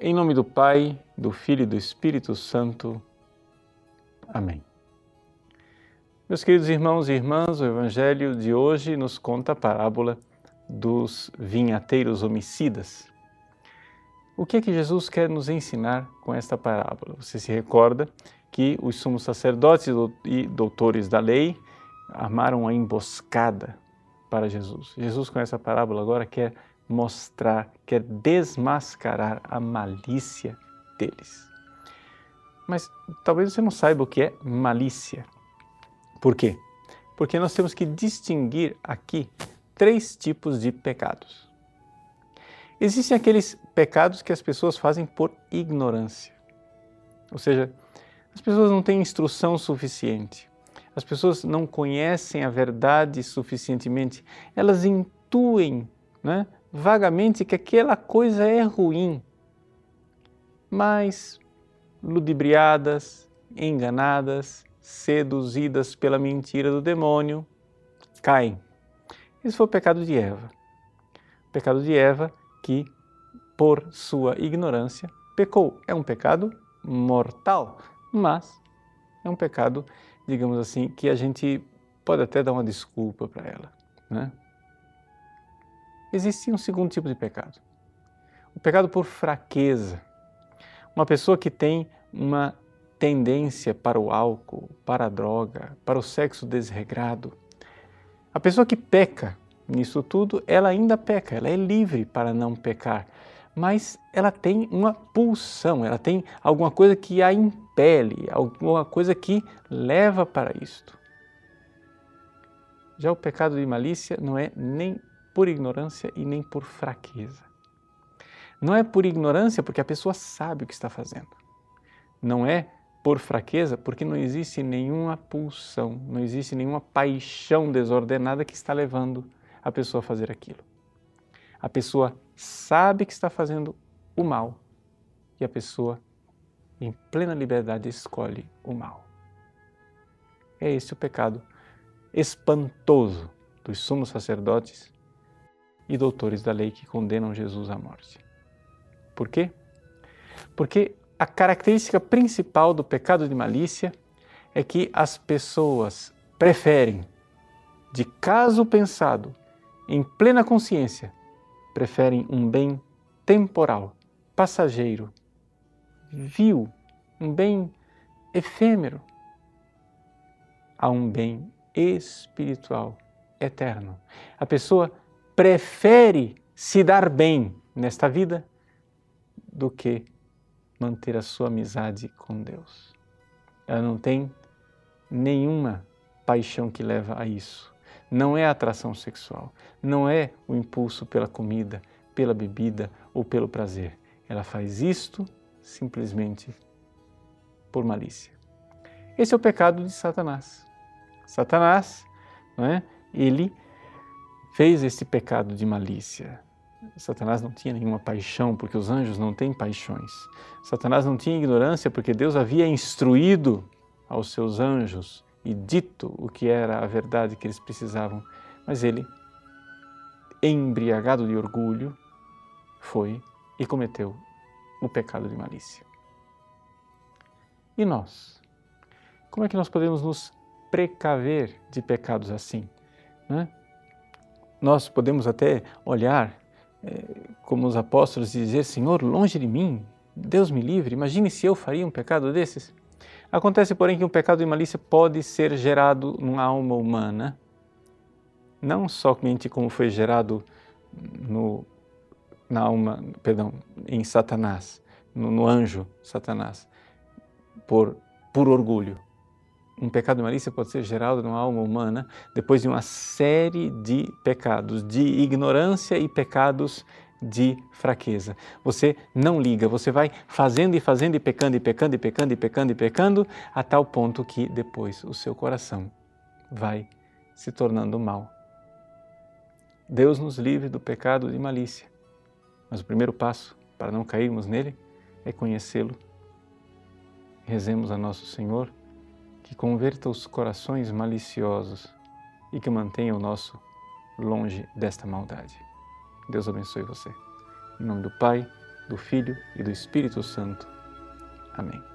Em nome do Pai, do Filho e do Espírito Santo. Amém. Meus queridos irmãos e irmãs, o Evangelho de hoje nos conta a parábola dos vinhateiros homicidas. O que é que Jesus quer nos ensinar com esta parábola? Você se recorda que os sumos sacerdotes e doutores da lei armaram uma emboscada para Jesus. Jesus, com essa parábola, agora quer mostrar, quer desmascarar a malícia deles. Mas talvez você não saiba o que é malícia. Por quê? Porque nós temos que distinguir aqui três tipos de pecados. Existem aqueles pecados que as pessoas fazem por ignorância. Ou seja, as pessoas não têm instrução suficiente. As pessoas não conhecem a verdade suficientemente. Elas intuem né, vagamente que aquela coisa é ruim, mas ludibriadas, enganadas, seduzidas pela mentira do demônio, caem. Esse foi o pecado de Eva. O pecado de Eva que, por sua ignorância, pecou. É um pecado mortal, mas é um pecado, digamos assim, que a gente pode até dar uma desculpa para ela. Né? Existe um segundo tipo de pecado. O pecado por fraqueza. Uma pessoa que tem uma tendência para o álcool, para a droga, para o sexo desregrado. A pessoa que peca nisso tudo, ela ainda peca, ela é livre para não pecar, mas ela tem uma pulsão, ela tem alguma coisa que a impele, alguma coisa que leva para isto. Já o pecado de malícia não é nem por ignorância e nem por fraqueza. Não é por ignorância porque a pessoa sabe o que está fazendo. Não é por fraqueza porque não existe nenhuma pulsão, não existe nenhuma paixão desordenada que está levando a pessoa a fazer aquilo. A pessoa sabe que está fazendo o mal e a pessoa, em plena liberdade, escolhe o mal. É esse o pecado espantoso dos sumos sacerdotes e doutores da lei que condenam Jesus à morte. Por quê? Porque a característica principal do pecado de malícia é que as pessoas preferem, de caso pensado, em plena consciência, preferem um bem temporal, passageiro, vil, um bem efêmero, a um bem espiritual, eterno. A pessoa prefere se dar bem nesta vida do que manter a sua amizade com Deus. Ela não tem nenhuma paixão que leva a isso. Não é a atração sexual, não é o impulso pela comida, pela bebida ou pelo prazer. Ela faz isto simplesmente por malícia. Esse é o pecado de Satanás. Satanás, não é? ele fez esse pecado de malícia. Satanás não tinha nenhuma paixão, porque os anjos não têm paixões. Satanás não tinha ignorância, porque Deus havia instruído aos seus anjos e dito o que era a verdade que eles precisavam. Mas ele, embriagado de orgulho, foi e cometeu o pecado de malícia. E nós? Como é que nós podemos nos precaver de pecados assim? Né? Nós podemos até olhar é, como os apóstolos e dizer: Senhor, longe de mim, Deus me livre. Imagine se eu faria um pecado desses. Acontece, porém, que um pecado de malícia pode ser gerado numa alma humana, não somente como foi gerado no, na alma, perdão, em Satanás, no, no anjo Satanás, por, por orgulho, um pecado de malícia pode ser gerado numa alma humana depois de uma série de pecados, de ignorância e pecados de fraqueza. Você não liga, você vai fazendo e fazendo e pecando e pecando e pecando e pecando e pecando a tal ponto que depois o seu coração vai se tornando mal. Deus nos livre do pecado de malícia. Mas o primeiro passo para não cairmos nele é conhecê-lo. Rezemos a nosso Senhor que converta os corações maliciosos e que mantenha o nosso longe desta maldade. Deus abençoe você. Em nome do Pai, do Filho e do Espírito Santo. Amém.